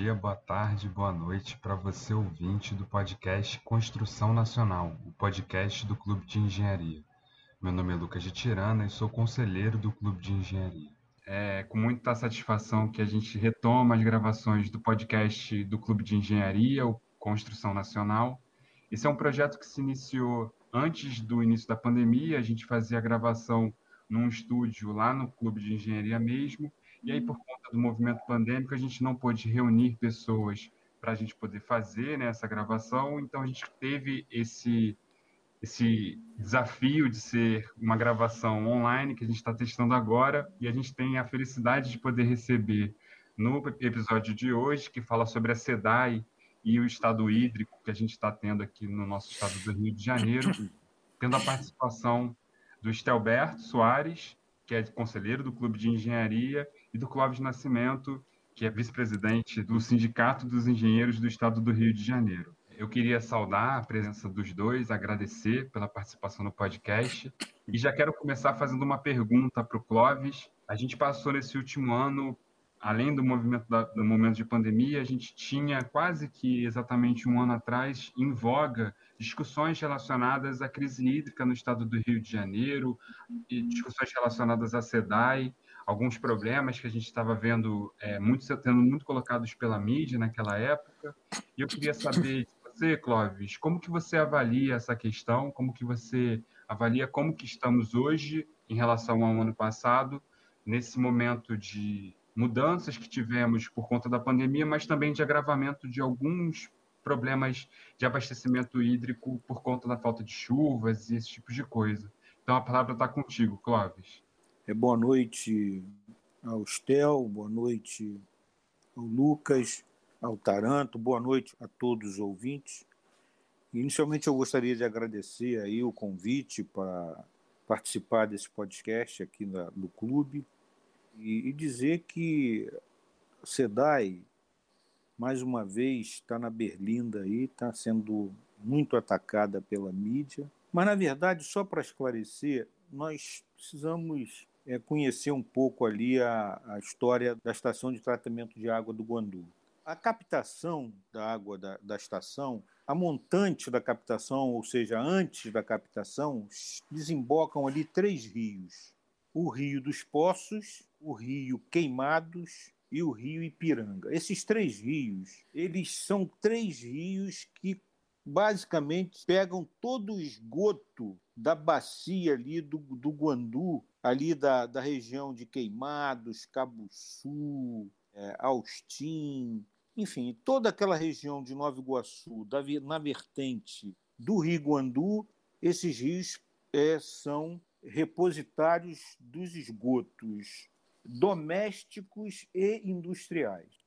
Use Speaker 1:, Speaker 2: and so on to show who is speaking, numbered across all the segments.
Speaker 1: dia, boa tarde, boa noite para você ouvinte do podcast Construção Nacional, o podcast do Clube de Engenharia. Meu nome é Lucas de Tirana e sou conselheiro do Clube de Engenharia. É com muita satisfação que a gente retoma as gravações do podcast do Clube de Engenharia, o Construção Nacional. Esse é um projeto que se iniciou antes do início da pandemia, a gente fazia a gravação num estúdio lá no Clube de Engenharia mesmo, e aí, por do movimento pandêmico, a gente não pôde reunir pessoas para a gente poder fazer né, essa gravação, então a gente teve esse, esse desafio de ser uma gravação online que a gente está testando agora, e a gente tem a felicidade de poder receber no episódio de hoje, que fala sobre a SEDAI e o estado hídrico que a gente está tendo aqui no nosso estado do Rio de Janeiro, tendo a participação do Estelberto Soares, que é conselheiro do Clube de Engenharia, e do Clóvis Nascimento, que é vice-presidente do Sindicato dos Engenheiros do Estado do Rio de Janeiro. Eu queria saudar a presença dos dois, agradecer pela participação no podcast e já quero começar fazendo uma pergunta para o Clóvis. A gente passou nesse último ano, além do movimento da, do momento de pandemia, a gente tinha quase que exatamente um ano atrás em voga discussões relacionadas à crise hídrica no estado do Rio de Janeiro, discussões relacionadas à SEDAI, alguns problemas que a gente estava vendo é, muito sendo muito colocados pela mídia naquela época. E eu queria saber de você, Clóvis, como que você avalia essa questão? Como que você avalia como que estamos hoje em relação ao ano passado, nesse momento de mudanças que tivemos por conta da pandemia, mas também de agravamento de alguns problemas de abastecimento hídrico por conta da falta de chuvas e esse tipo de coisa. Então a palavra está contigo, Clóvis.
Speaker 2: É, boa noite ao Estel, boa noite ao Lucas, ao Taranto, boa noite a todos os ouvintes. Inicialmente eu gostaria de agradecer aí o convite para participar desse podcast aqui na, no clube e, e dizer que a SEDAI, mais uma vez, está na berlinda aí, está sendo muito atacada pela mídia. Mas, na verdade, só para esclarecer, nós precisamos é, conhecer um pouco ali a, a história da estação de tratamento de água do Guandu. A captação da água da, da estação, a montante da captação, ou seja, antes da captação, desembocam ali três rios: o Rio dos Poços, o Rio Queimados e o Rio Ipiranga. Esses três rios, eles são três rios que basicamente pegam todo o esgoto da bacia ali do, do Guandu, ali da, da região de Queimados, Cabuçu, é, Austin, enfim, toda aquela região de Nova Iguaçu, da, na vertente do Rio Guandu, esses rios é, são repositários dos esgotos domésticos e industriais.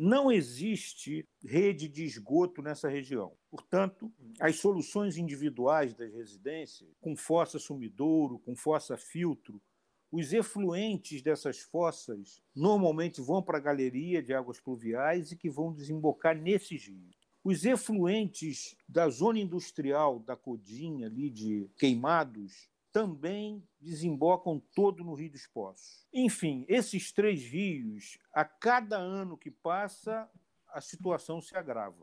Speaker 2: Não existe rede de esgoto nessa região. Portanto, as soluções individuais das residências, com fossa sumidouro, com fossa filtro, os efluentes dessas fossas normalmente vão para a galeria de águas pluviais e que vão desembocar nesses rios. Os efluentes da zona industrial da Codinha, ali de Queimados, também desembocam todo no Rio dos Poços. Enfim, esses três rios, a cada ano que passa, a situação se agrava.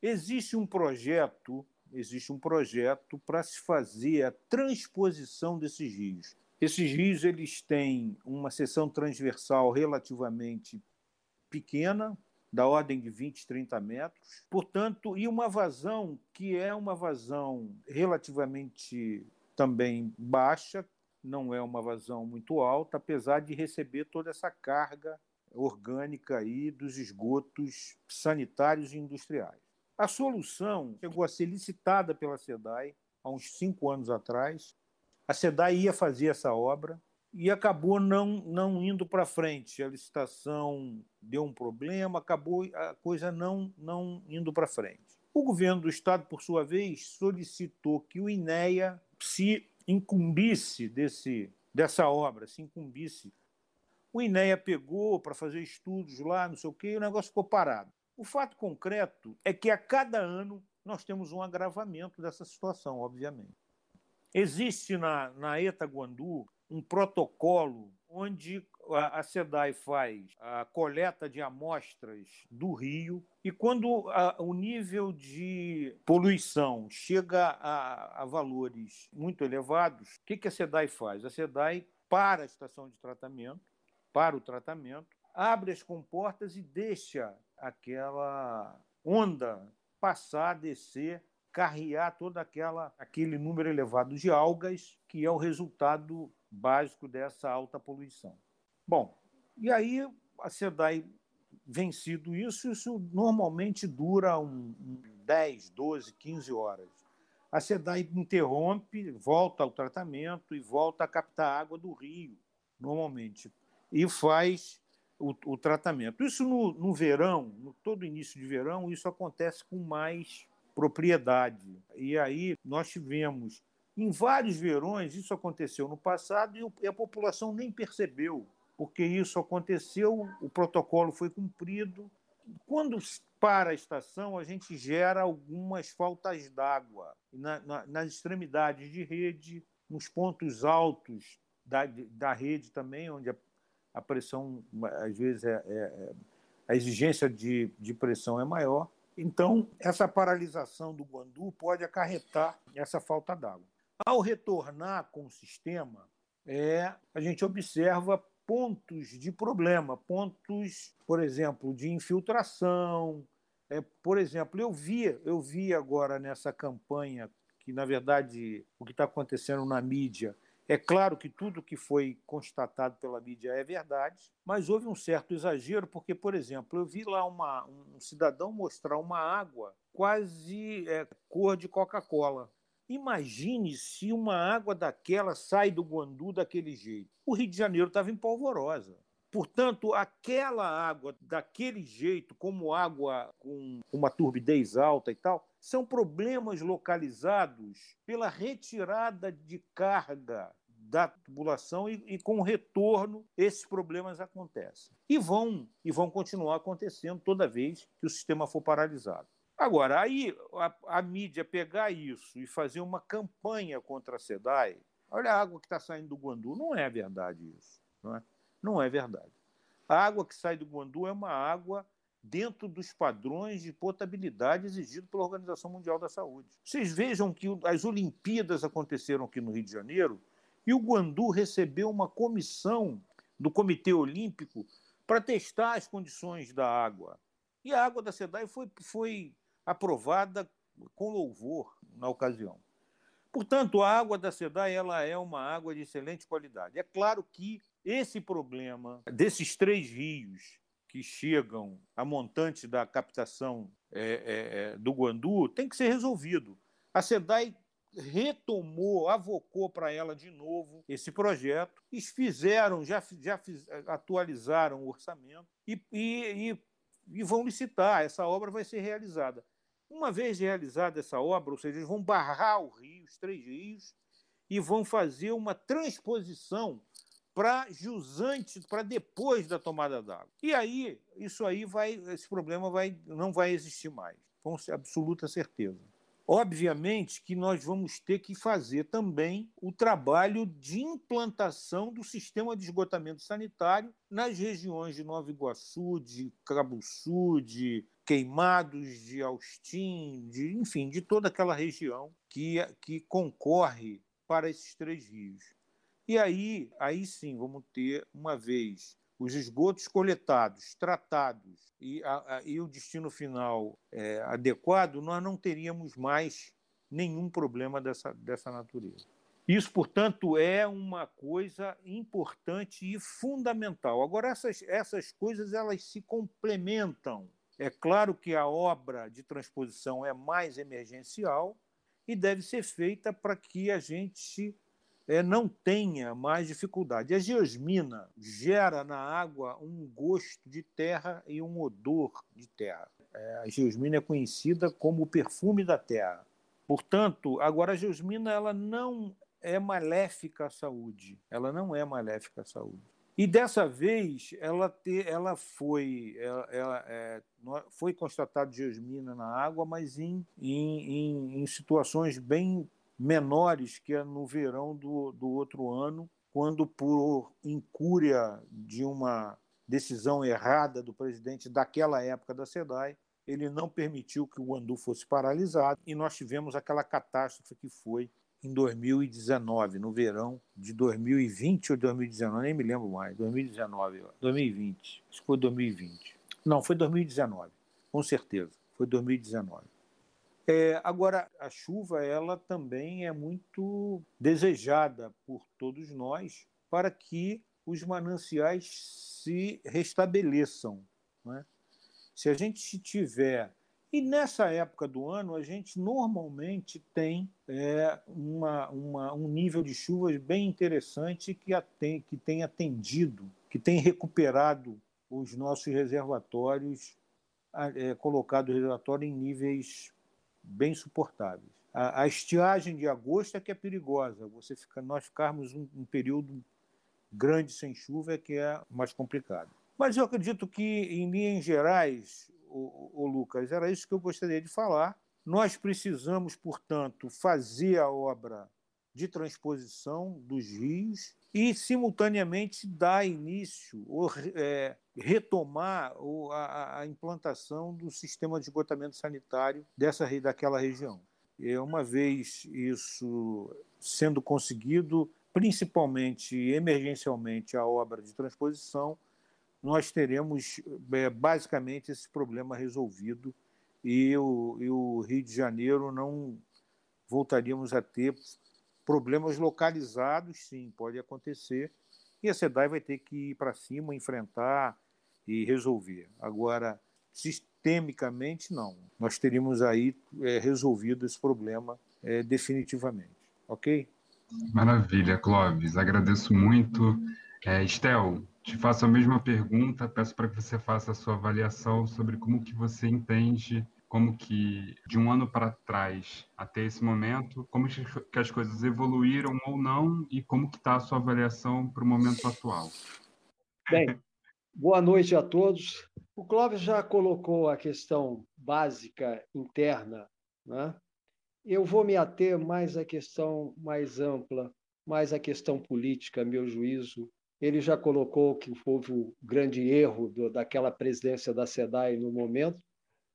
Speaker 2: Existe um projeto, existe um projeto para se fazer a transposição desses rios. Esses rios eles têm uma seção transversal relativamente pequena, da ordem de 20, 30 metros, portanto, e uma vazão que é uma vazão relativamente também baixa, não é uma vazão muito alta, apesar de receber toda essa carga orgânica aí dos esgotos sanitários e industriais. A solução chegou a ser licitada pela SEDAI há uns cinco anos atrás. A SEDAI ia fazer essa obra e acabou não, não indo para frente. A licitação deu um problema, acabou a coisa não, não indo para frente. O governo do estado, por sua vez, solicitou que o INEA se incumbisse desse, dessa obra, se incumbisse. O INEA pegou para fazer estudos lá, não sei o quê, e o negócio ficou parado. O fato concreto é que a cada ano nós temos um agravamento dessa situação, obviamente. Existe na, na ETA Guandu um protocolo onde a SEDAI faz a coleta de amostras do rio e quando a, o nível de poluição chega a, a valores muito elevados, o que, que a SEDAI faz? A SEDAI para a estação de tratamento, para o tratamento, abre as comportas e deixa aquela onda passar, descer, carrear todo aquela, aquele número elevado de algas, que é o resultado básico dessa alta poluição. Bom, e aí a SEDAI vencido isso, isso normalmente dura um, um 10, 12, 15 horas. A SEDAI interrompe, volta ao tratamento e volta a captar água do rio, normalmente, e faz o, o tratamento. Isso no, no verão, no todo início de verão, isso acontece com mais propriedade. E aí nós tivemos, em vários verões, isso aconteceu no passado e a população nem percebeu porque isso aconteceu, o protocolo foi cumprido. Quando para a estação, a gente gera algumas faltas d'água na, na, nas extremidades de rede, nos pontos altos da, da rede também, onde a, a pressão, às vezes, é, é, é, a exigência de, de pressão é maior. Então, essa paralisação do Guandu pode acarretar essa falta d'água. Ao retornar com o sistema, é, a gente observa pontos de problema, pontos, por exemplo, de infiltração. É, por exemplo, eu vi, eu vi agora nessa campanha que, na verdade, o que está acontecendo na mídia é claro que tudo que foi constatado pela mídia é verdade, mas houve um certo exagero, porque, por exemplo, eu vi lá uma, um cidadão mostrar uma água quase é, cor de Coca-Cola. Imagine se uma água daquela sai do Guandu daquele jeito. O Rio de Janeiro estava em polvorosa. Portanto, aquela água daquele jeito, como água com uma turbidez alta e tal, são problemas localizados pela retirada de carga da tubulação e, e, com o retorno esses problemas acontecem. E vão, e vão continuar acontecendo toda vez que o sistema for paralisado. Agora, aí a, a, mídia pegar isso e fazer uma campanha contra a SEDAI, olha a água que está saindo do Guandu, não é verdade isso. Não é, não é verdade. A água que sai do Guandu é uma água dentro dos padrões de potabilidade exigidos pela Organização Mundial da Saúde. Vocês vejam que as Olimpíadas aconteceram aqui no Rio de Janeiro e o Guandu recebeu uma comissão do Comitê Olímpico para testar as condições da água. E a água da SEDAI foi, foi aprovada com louvor na ocasião. Portanto, a água da SEDAI ela é uma água de excelente qualidade. É claro que esse problema desses três rios que chegam a montante da captação é, é, é do Guandu tem que ser resolvido. A SEDAI retomou, avocou para ela de novo esse projeto, e fizeram, já, já fiz, atualizaram o orçamento e, e, e, e vão licitar. Essa obra vai ser realizada. Uma vez realizada essa obra, ou seja, eles vão barrar o rio, os três rios, e vão fazer uma transposição para jusante, para depois da tomada d'água. E aí, isso aí vai, esse problema vai, não vai existir mais, com absoluta certeza. Obviamente que nós vamos ter que fazer também o trabalho de implantação do sistema de esgotamento sanitário nas regiões de Nova Iguaçu, de Cabuçu, de Queimados, de Austin, de, enfim, de toda aquela região que, que concorre para esses três rios. E aí, aí sim, vamos ter, uma vez os esgotos coletados, tratados e, a, a, e o destino final é, adequado, nós não teríamos mais nenhum problema dessa, dessa natureza. Isso, portanto, é uma coisa importante e fundamental. Agora, essas, essas coisas elas se complementam. É claro que a obra de transposição é mais emergencial e deve ser feita para que a gente é, não tenha mais dificuldade. A geosmina gera na água um gosto de terra e um odor de terra. É, a geosmina é conhecida como o perfume da terra. Portanto, agora a geosmina ela não é maléfica à saúde. Ela não é maléfica à saúde. E dessa vez ela, te, ela foi ela, ela é, foi constatado geosmina na água, mas em, em, em, situações bem menores que no verão do, do outro ano, quando, por incúria de uma decisão errada do presidente daquela época da SEDAI, ele não permitiu que o Guandu fosse paralisado e nós tivemos aquela catástrofe que foi em 2019, no verão de 2020 ou 2019, nem me lembro mais, 2019, 2020, acho que foi 2020. Não, foi 2019, com certeza, foi 2019. É, agora, a chuva ela também é muito desejada por todos nós para que os mananciais se restabeleçam. Né? Se a gente tiver. E nessa época do ano, a gente normalmente tem é, uma, uma, um nível de chuvas bem interessante que, aten, que tem atendido, que tem recuperado os nossos reservatórios, é, colocado o reservatório em níveis bem suportáveis. A, a, estiagem de agosto é que é perigosa. Você fica, nós ficarmos um, um período grande sem chuva é que é mais complicado. Mas eu acredito que, em linhas gerais, o, o Lucas, era isso que eu gostaria de falar. Nós precisamos, portanto, fazer a obra de transposição dos rios e, simultaneamente, dar início ou é, retomar a, a, implantação do sistema de esgotamento sanitário dessa daquela região. E uma vez isso sendo conseguido, principalmente emergencialmente a obra de transposição, nós teremos é, basicamente esse problema resolvido e o, e o Rio de Janeiro não voltaríamos a ter problemas localizados, sim, pode acontecer, e a SEDAI vai ter que ir para cima, enfrentar e resolver. Agora, sistemicamente, não. Nós teríamos aí é, resolvido esse problema é, definitivamente. Ok?
Speaker 1: Maravilha, Clóvis. Agradeço muito. É, Estel, te faço a mesma pergunta. Peço para que você faça a sua avaliação sobre como que você entende como que de um ano para trás até esse momento, como que as coisas evoluíram ou não e como que está a sua avaliação para o momento atual.
Speaker 3: Bem, boa noite a todos. O Clóvis já colocou a questão básica interna, né? Eu vou me ater mais à questão mais ampla, mais à questão política, meu juízo. Ele já colocou que houve o grande erro do, daquela presidência da SEDAI no momento,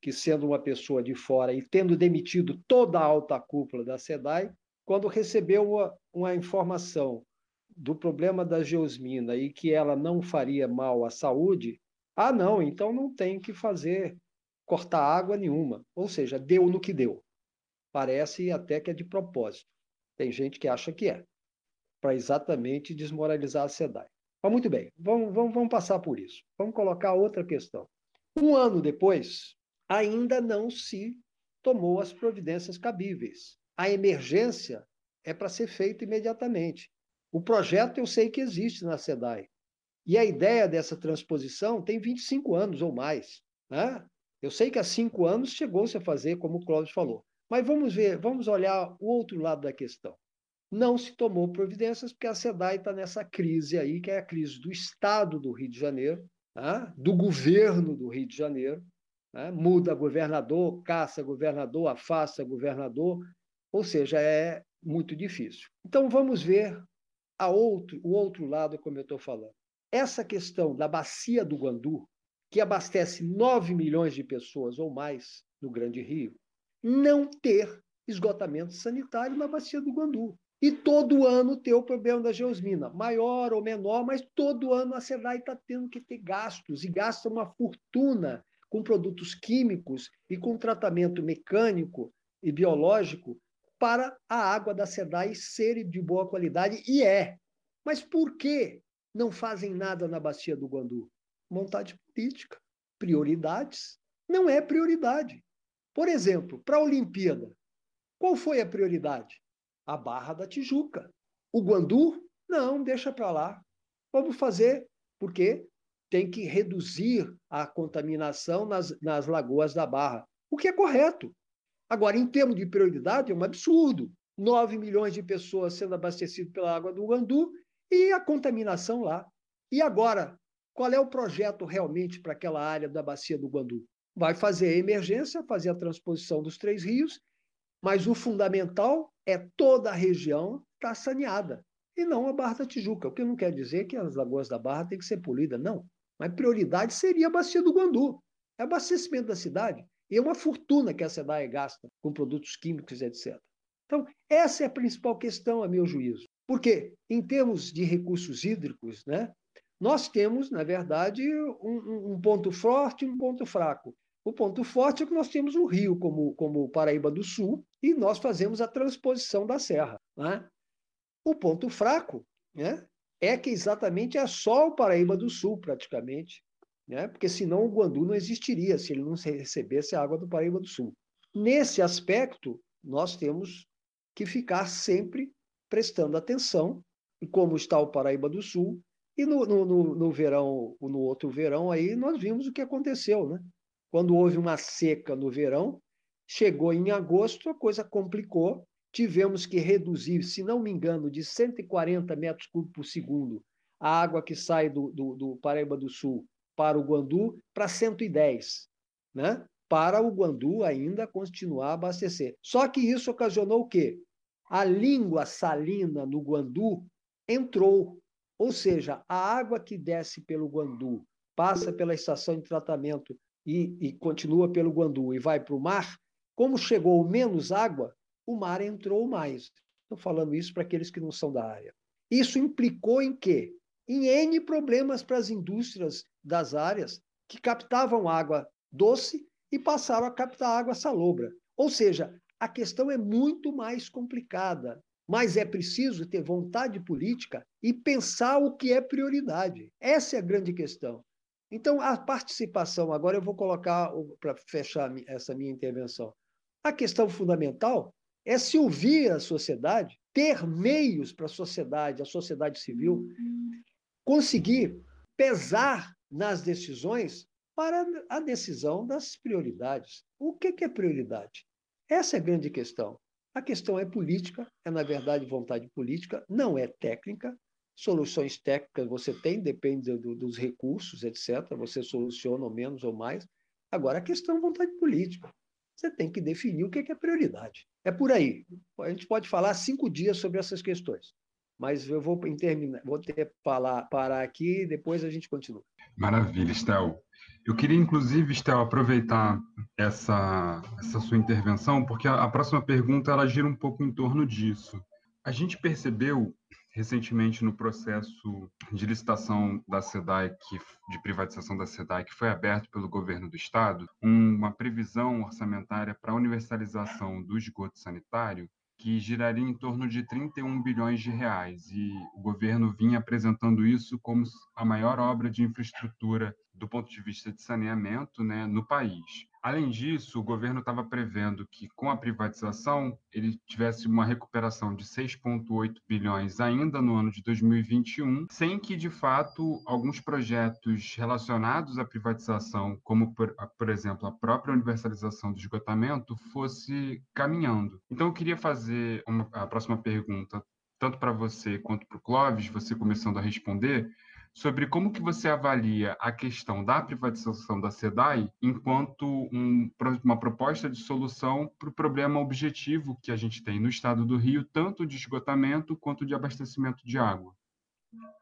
Speaker 3: que sendo uma pessoa de fora e tendo demitido toda a alta cúpula da SEDAI, quando recebeu uma, uma informação do problema da geosmina e que ela não faria mal à saúde, ah, não, então não tem que fazer cortar água nenhuma. Ou seja, deu no que deu. Parece até que é de propósito. Tem gente que acha que é, para exatamente desmoralizar a SEDAI. Mas muito bem, vamos, vamos, vamos passar por isso. Vamos colocar outra questão. Um ano depois, ainda não se tomou as providências cabíveis. A emergência é para ser feita imediatamente. O projeto eu sei que existe na SEDAI. E a ideia dessa transposição tem 25 anos ou mais. Né? Eu sei que há cinco anos chegou-se a fazer, como o Cláudio falou. Mas vamos ver, vamos olhar o outro lado da questão. Não se tomou providências porque a SEDAI está nessa crise aí, que é a crise do Estado do Rio de Janeiro, né? do governo do Rio de Janeiro. Né? Muda governador, caça governador, afasta governador, ou seja, é muito difícil. Então vamos ver a outro, o outro lado, como eu estou falando. Essa questão da bacia do Guandu, que abastece 9 milhões de pessoas ou mais no Grande Rio, não ter esgotamento sanitário na bacia do Guandu. E todo ano ter o problema da geosmina, maior ou menor, mas todo ano a SEDAI está tendo que ter gastos, e gasta uma fortuna com produtos químicos e com tratamento mecânico e biológico para a água da SEDAI ser de boa qualidade, e é. Mas por que não fazem nada na bacia do Guandu? Vontade política, prioridades. Não é prioridade. Por exemplo, para a Olimpíada, qual foi a prioridade? A Barra da Tijuca. O Guandu? Não, deixa para lá. Vamos fazer, porque tem que reduzir a contaminação nas, nas lagoas da Barra, o que é correto. Agora, em termos de prioridade, é um absurdo. 9 milhões de pessoas sendo abastecidas pela água do Guandu e a contaminação lá. E agora, qual é o projeto realmente para aquela área da bacia do Guandu? vai fazer a emergência, fazer a transposição dos três rios, mas o fundamental é toda a região estar tá saneada. e não a Barra da Tijuca. O que não quer dizer que as lagoas da Barra têm que ser polidas, não. Mas prioridade seria a bacia do Guandu. É abastecimento da cidade. E é uma fortuna que a SEDAE gasta com produtos químicos, etc. Então, essa é a principal questão, a meu juízo. Porque, em termos de recursos hídricos, né, nós temos, na verdade, um, um ponto forte e um ponto fraco. O ponto forte é que nós temos o rio como, como Paraíba do Sul e nós fazemos a transposição da serra. Né? O ponto fraco né, é que exatamente é só o Paraíba do Sul, praticamente, né? porque senão o Guandu não existiria se ele não recebesse a água do Paraíba do Sul. Nesse aspecto, nós temos que ficar sempre prestando atenção em como está o Paraíba do Sul. E no, no, no, no verão, no outro verão, aí nós vimos o que aconteceu, né? Quando houve uma seca no verão, chegou em agosto, a coisa complicou. Tivemos que reduzir, se não me engano, de 140 metros cúbicos por segundo a água que sai do, do, do Paraíba do Sul para o Guandu para 110, né? para o Guandu ainda continuar a abastecer. Só que isso ocasionou o quê? A língua salina no Guandu entrou, ou seja, a água que desce pelo Guandu, passa pela estação de tratamento e, e continua pelo Guandu e vai para o mar, como chegou menos água, o mar entrou mais. Estou falando isso para aqueles que não são da área. Isso implicou em quê? Em N problemas para as indústrias das áreas que captavam água doce e passaram a captar água salobra. Ou seja, a questão é muito mais complicada, mas é preciso ter vontade política e pensar o que é prioridade. Essa é a grande questão. Então, a participação, agora eu vou colocar, para fechar essa minha intervenção, a questão fundamental é se ouvir a sociedade, ter meios para a sociedade, a sociedade civil, conseguir pesar nas decisões para a decisão das prioridades. O que é prioridade? Essa é a grande questão. A questão é política, é, na verdade, vontade política, não é técnica, Soluções técnicas você tem, depende do, dos recursos, etc. Você soluciona ou menos ou mais. Agora, a questão é vontade política. Você tem que definir o que é prioridade. É por aí. A gente pode falar cinco dias sobre essas questões, mas eu vou terminar, vou ter falar parar aqui e depois a gente continua.
Speaker 1: Maravilha, Estel. Eu queria, inclusive, Estel, aproveitar essa, essa sua intervenção, porque a, a próxima pergunta ela gira um pouco em torno disso. A gente percebeu recentemente no processo de licitação da SEDAI, de privatização da SEDAI, que foi aberto pelo governo do estado, uma previsão orçamentária para a universalização do esgoto sanitário que giraria em torno de 31 bilhões de reais. E o governo vinha apresentando isso como a maior obra de infraestrutura do ponto de vista de saneamento né, no país. Além disso, o governo estava prevendo que, com a privatização, ele tivesse uma recuperação de 6,8 bilhões ainda no ano de 2021, sem que, de fato, alguns projetos relacionados à privatização, como, por, por exemplo, a própria universalização do esgotamento, fosse caminhando. Então, eu queria fazer uma, a próxima pergunta, tanto para você quanto para o Clóvis, você começando a responder, sobre como que você avalia a questão da privatização da SEDAI enquanto um, uma proposta de solução para o problema objetivo que a gente tem no estado do Rio, tanto de esgotamento quanto de abastecimento de água.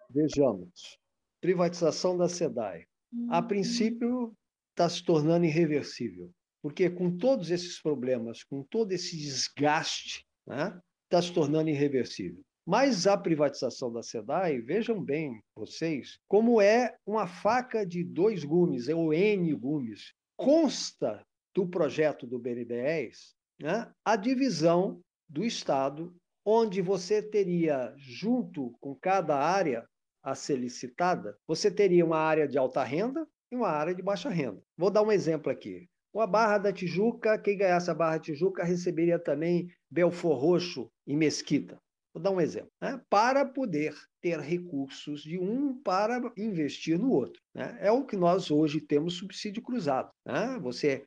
Speaker 3: Vejamos. Privatização da SEDAI. A princípio, está se tornando irreversível, porque com todos esses problemas, com todo esse desgaste, está né, tá se tornando irreversível. Mas a privatização da SEDAI, vejam bem vocês, como é uma faca de dois gumes, é o N gumes. Consta do projeto do BNDES né, a divisão do Estado, onde você teria, junto com cada área a ser licitada, você teria uma área de alta renda e uma área de baixa renda. Vou dar um exemplo aqui. A Barra da Tijuca, quem ganhasse a Barra da Tijuca receberia também Belfor Roxo e Mesquita. Vou dar um exemplo. Né? Para poder ter recursos de um para investir no outro. Né? É o que nós hoje temos subsídio cruzado. Né? Você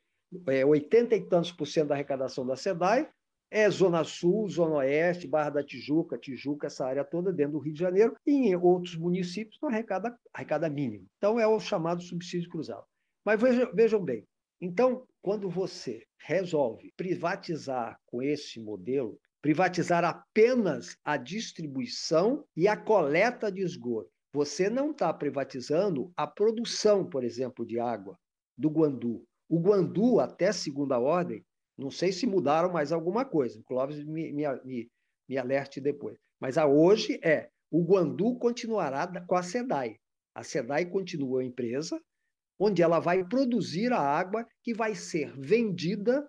Speaker 3: é 80 e tantos por cento da arrecadação da SEDAI é Zona Sul, Zona Oeste, Barra da Tijuca, Tijuca, essa área toda dentro do Rio de Janeiro, e em outros municípios não arrecada, arrecada mínimo. Então é o chamado subsídio cruzado. Mas vejam, vejam bem, então, quando você resolve privatizar com esse modelo, privatizar apenas a distribuição e a coleta de esgoto. Você não está privatizando a produção, por exemplo, de água do Guandu. O Guandu, até segunda ordem, não sei se mudaram mais alguma coisa. O Clóvis me, me, me, alerte depois. Mas a hoje é o Guandu continuará com a SEDAI. A SEDAI continua a empresa, onde ela vai produzir a água que vai ser vendida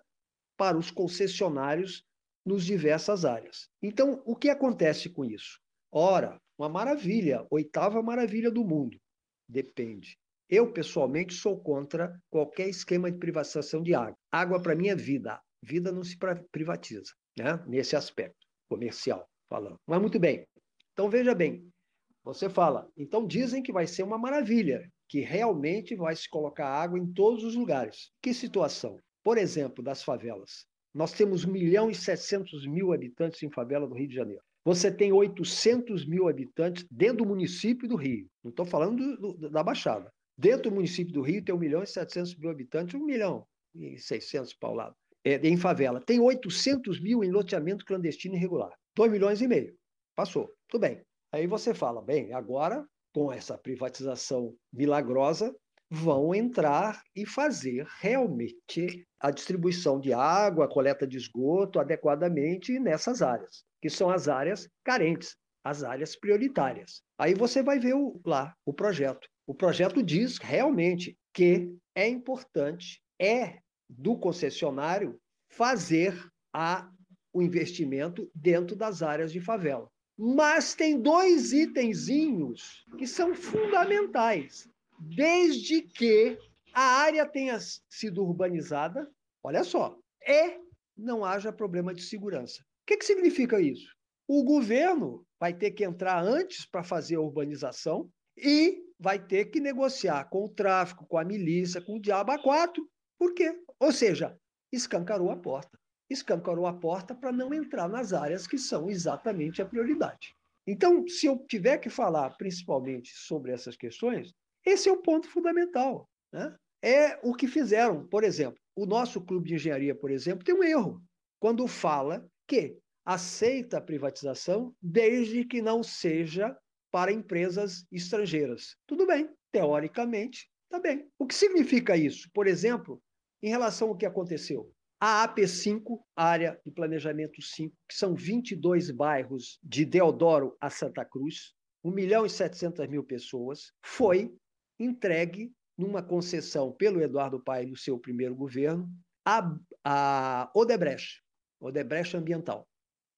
Speaker 3: para os concessionários nos diversas áreas. Então, o que acontece com isso? Ora, uma maravilha, oitava maravilha do mundo. Depende. Eu, pessoalmente, sou contra qualquer esquema de privatização de água. Água, para mim, é vida. Vida não se privatiza, né? nesse aspecto comercial falando. Mas muito bem. Então, veja bem. Você fala, então dizem que vai ser uma maravilha, que realmente vai se colocar água em todos os lugares. Que situação? Por exemplo, das favelas. Nós temos 1 milhão e 700 mil habitantes em favela do Rio de Janeiro. Você tem 800 mil habitantes dentro do município do Rio. Não estou falando do, do, da Baixada. Dentro do município do Rio tem 1 milhão e 700 mil habitantes, 1 milhão e 600 para o lado, é, em favela. Tem 800 mil em loteamento clandestino irregular. 2 milhões e meio. Passou. Tudo bem. Aí você fala, bem, agora, com essa privatização milagrosa, vão entrar e fazer realmente a distribuição de água, a coleta de esgoto adequadamente nessas áreas, que são as áreas carentes, as áreas prioritárias. Aí você vai ver o, lá o projeto. O projeto diz realmente que é importante, é do concessionário fazer a, o investimento dentro das áreas de favela. Mas tem dois itenzinhos que são fundamentais desde que a área tenha sido urbanizada, olha só, e não haja problema de segurança. O que, que significa isso? O governo vai ter que entrar antes para fazer a urbanização e vai ter que negociar com o tráfico, com a milícia, com o diabo a quatro. Por quê? Ou seja, escancarou a porta. Escancarou a porta para não entrar nas áreas que são exatamente a prioridade. Então, se eu tiver que falar principalmente sobre essas questões, esse é o ponto fundamental. Né? É o que fizeram. Por exemplo, o nosso clube de engenharia, por exemplo, tem um erro quando fala que aceita a privatização desde que não seja para empresas estrangeiras. Tudo bem, teoricamente, está bem. O que significa isso? Por exemplo, em relação ao que aconteceu. A AP5, área de planejamento 5, que são 22 bairros de Deodoro a Santa Cruz, 1 milhão e 700 mil pessoas, foi entregue numa concessão pelo Eduardo Paes no seu primeiro governo a, a Odebrecht, Odebrecht Ambiental.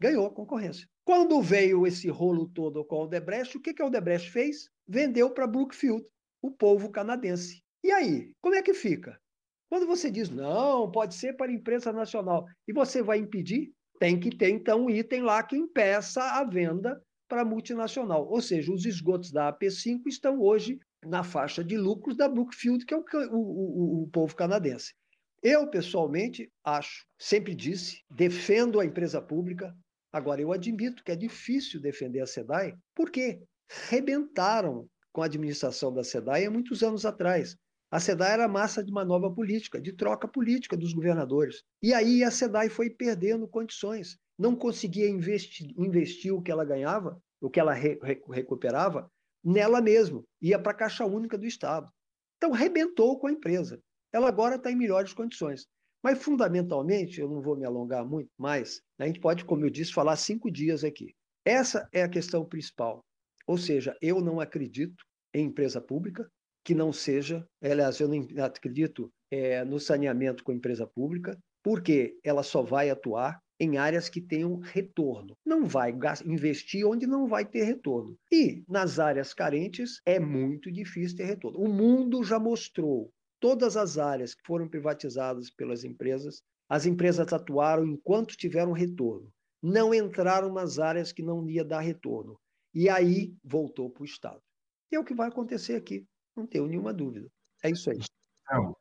Speaker 3: Ganhou a concorrência. Quando veio esse rolo todo com a Odebrecht, o que, que a Odebrecht fez? Vendeu para Brookfield, o povo canadense. E aí, como é que fica? Quando você diz, não, pode ser para empresa nacional, e você vai impedir, tem que ter, então, um item lá que impeça a venda para multinacional. Ou seja, os esgotos da AP5 estão hoje na faixa de lucros da Brookfield, que é o, o, o, povo canadense. Eu, pessoalmente, acho, sempre disse, defendo a empresa pública. Agora, eu admito que é difícil defender a SEDAI, porque rebentaram com a administração da SEDAI há muitos anos atrás. A SEDAI era massa de manobra política, de troca política dos governadores. E aí a SEDAI foi perdendo condições. Não conseguia investir, investir o que ela ganhava, o que ela re, recuperava, nela mesma, ia para a Caixa Única do Estado. Então, rebentou com a empresa. Ela agora está em melhores condições. Mas, fundamentalmente, eu não vou me alongar muito mais, a gente pode, como eu disse, falar cinco dias aqui. Essa é a questão principal. Ou seja, eu não acredito em empresa pública que não seja, aliás, eu não acredito é, no saneamento com empresa pública, porque ela só vai atuar em áreas que tenham retorno. Não vai investir onde não vai ter retorno. E nas áreas carentes é muito difícil ter retorno. O mundo já mostrou todas as áreas que foram privatizadas pelas empresas, as empresas atuaram enquanto tiveram retorno. Não entraram nas áreas que não ia dar retorno. E aí voltou para o Estado. E é o que vai acontecer aqui, não tenho nenhuma dúvida. É isso aí.
Speaker 1: Então,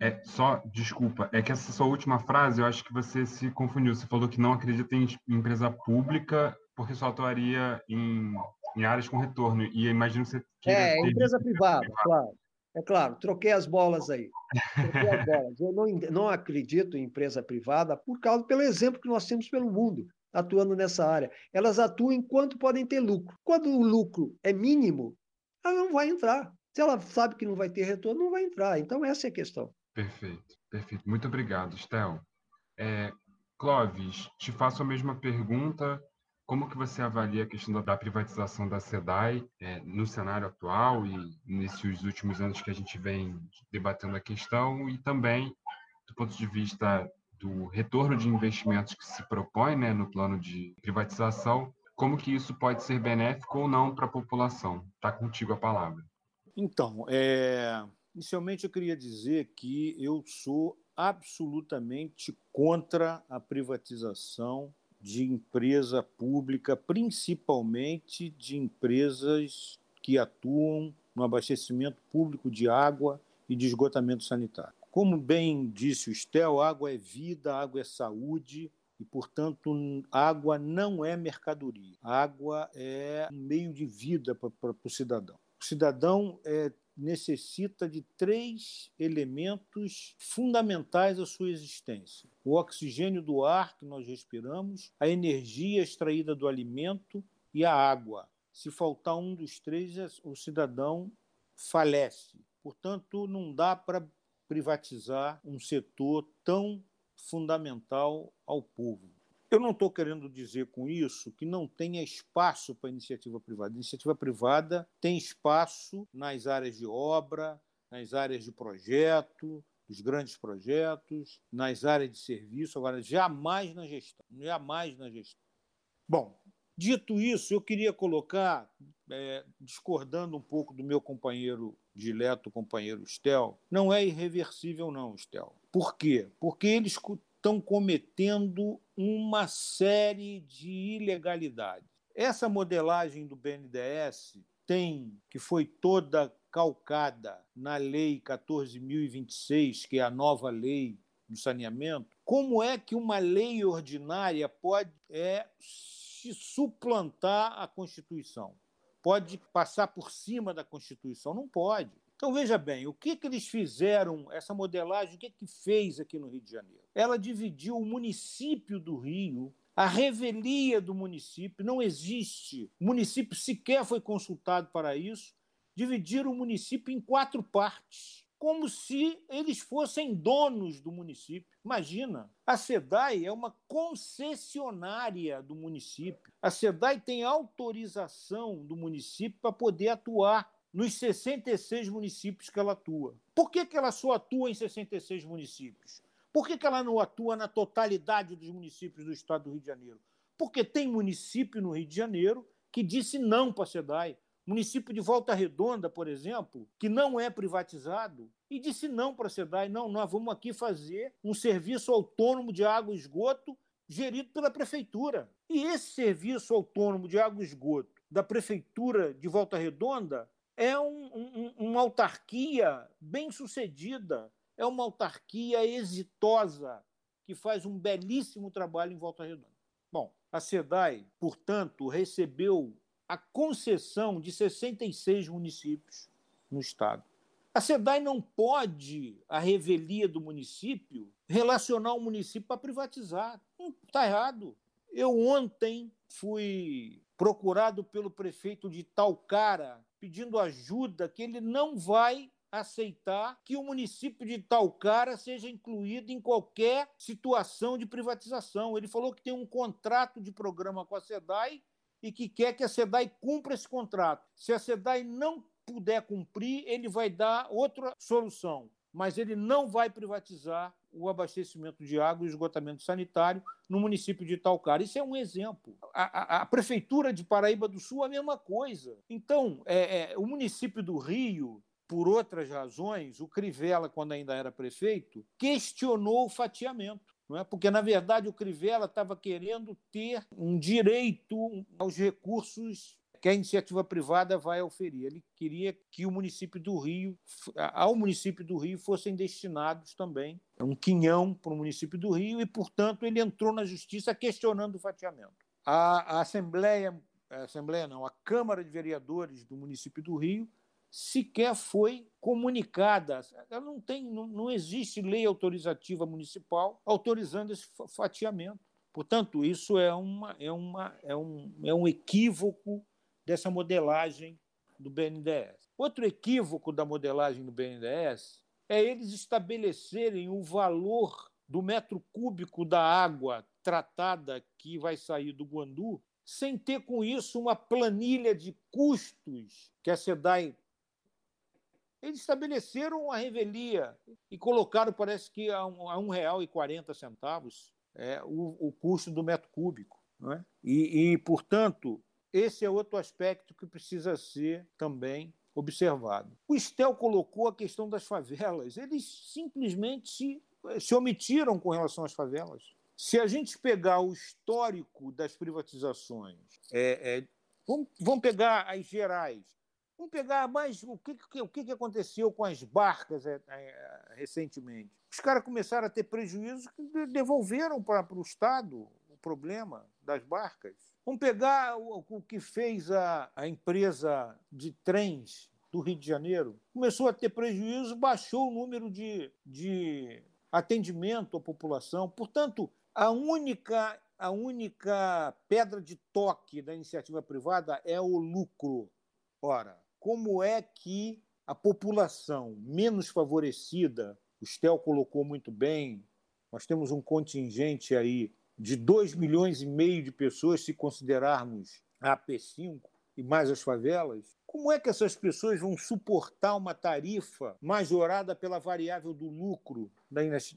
Speaker 1: é só, desculpa, é que essa sua última frase, eu acho que você se confundiu. Você falou que não acredita em empresa pública porque só atuaria em, em áreas com retorno. E imagino que você
Speaker 3: É, empresa privada, privada, claro. É claro, troquei as bolas aí. Troquei as bolas. Eu não, não acredito em empresa privada por causa pelo exemplo que nós temos pelo mundo. atuando nessa área. Elas atuam enquanto podem ter lucro. Quando o lucro é mínimo, ela não vai entrar. Se ela sabe que não vai ter retorno, não vai entrar. Então, essa é a questão.
Speaker 1: Perfeito, perfeito. Muito obrigado, Estel. É, Clóvis, te faço a mesma pergunta. Como que você avalia a questão da privatização da SEDAI é, no cenário atual e nesses últimos anos que a gente vem debatendo a questão e também do ponto de vista do retorno de investimentos que se propõe né, no plano de privatização, como que isso pode ser benéfico ou não para a população? Está contigo a palavra.
Speaker 2: Então, é... inicialmente eu queria dizer que eu sou absolutamente contra a privatização de empresa pública, principalmente de empresas que atuam no abastecimento público de água e de esgotamento sanitário. Como bem disse o Estel, água é vida, água é saúde e, portanto, água não é mercadoria. Água é um meio de vida para, o cidadão. O cidadão é, necessita de três elementos fundamentais à sua existência: o oxigênio do ar que nós respiramos, a energia extraída do alimento e a água. Se faltar um dos três, o cidadão falece. Portanto, não dá para privatizar um setor tão fundamental ao povo. Eu não estou querendo dizer com isso que não tenha espaço para iniciativa privada. A iniciativa privada tem espaço nas áreas de obra, nas áreas de projeto, dos grandes projetos, nas áreas de serviço, agora jamais na gestão, jamais na gestão. Bom, dito isso, eu queria colocar, é, discordando um pouco do meu companheiro dileto companheiro Stel, não é irreversível, não, Stel. Por quê? Porque eles estão cometendo uma série de ilegalidades. Essa modelagem do BNDES tem, que foi toda calcada na Lei 14.026, que é a nova lei do saneamento, como é que uma lei ordinária pode é, se suplantar a Constituição? pode passar por cima da Constituição. Não pode. Então, veja bem, o que, que eles fizeram, essa modelagem, o que, que fez aqui no Rio de Janeiro? Ela dividiu o município do Rio, a revelia do município, não existe. O município sequer foi consultado para isso. Dividiram o município em quatro partes como se eles fossem donos do município. Imagina, a SEDAI é uma concessionária do município. A SEDAI tem autorização do município para poder atuar nos 66 municípios que ela atua. Por que, que ela só atua em 66 municípios? Por que, que ela não atua na totalidade dos municípios do estado do Rio de Janeiro? Porque tem município no Rio de Janeiro que disse não para a SEDAI. Município de Volta Redonda, por exemplo, que não é privatizado, e disse não para a SEDAI: não, nós vamos aqui fazer um serviço autônomo de água e esgoto gerido pela prefeitura. E esse serviço autônomo de água e esgoto da prefeitura de Volta Redonda é um, um, uma autarquia bem sucedida, é uma autarquia exitosa que faz um belíssimo trabalho em Volta Redonda. Bom, a SEDAI, portanto, recebeu a concessão de 66 municípios no estado. A SEDAI não pode, a revelia do município, relacionar o município para privatizar. Está errado. Eu ontem fui procurado pelo prefeito de Talcara pedindo ajuda que ele não vai aceitar que o município de Talcara seja incluído em qualquer situação de privatização. Ele falou que tem um contrato de programa com a SEDAI e que quer que a SEDAI cumpra esse contrato. Se a SEDAI não puder cumprir, ele vai dar outra solução, mas ele não vai privatizar o abastecimento de água e esgotamento sanitário no município de Talcara. Isso é um exemplo. A, a, a Prefeitura de Paraíba do Sul, a mesma coisa. Então, é, é, o município do Rio, por outras razões, o Crivella, quando ainda era prefeito, questionou o fatiamento não é? Porque na verdade o Crivella estava querendo ter um direito aos recursos que a iniciativa privada vai oferir. Ele queria que o município do Rio, ao município do Rio, fossem destinados também um quinhão para o município do Rio e, portanto, ele entrou na justiça questionando o fatiamento. A, a Assembleia, a Assembleia não, a Câmara de Vereadores do município do Rio sequer foi comunicada. Ela não tem, não, não existe lei autorizativa municipal autorizando esse fatiamento. Portanto, isso é, uma, é, uma, é, um, é um equívoco dessa modelagem do BNDES. Outro equívoco da modelagem do BNDES é eles estabelecerem o valor do metro cúbico da água tratada que vai sair do Guandu, sem ter com isso uma planilha de custos que a SEDAI. Eles estabeleceram a revelia e colocaram, parece que, a R$ 1,40 é, o, o custo do metro cúbico. É? e, e, portanto, esse é outro aspecto que precisa ser também observado. O Estel colocou a questão das favelas. Eles simplesmente se, se omitiram com relação às favelas. Se a gente pegar o histórico das privatizações, é, é, vamos, vamos, pegar as gerais, vamos pegar mais o que, o que aconteceu com as barcas é, é, recentemente. Os caras começaram a ter prejuízos que devolveram para o Estado problema das barcas. Vamos pegar o, o que fez a, a empresa de trens do Rio de Janeiro. Começou a ter prejuízo, baixou o número de, de atendimento à população. Portanto, a única, a única pedra de toque da iniciativa privada é o lucro. Ora, como é que a população menos favorecida, o Stel colocou muito bem, nós temos um contingente aí de 2 milhões e meio de pessoas, se considerarmos a AP5 e mais as favelas, como é que essas pessoas vão suportar uma tarifa majorada pela variável do lucro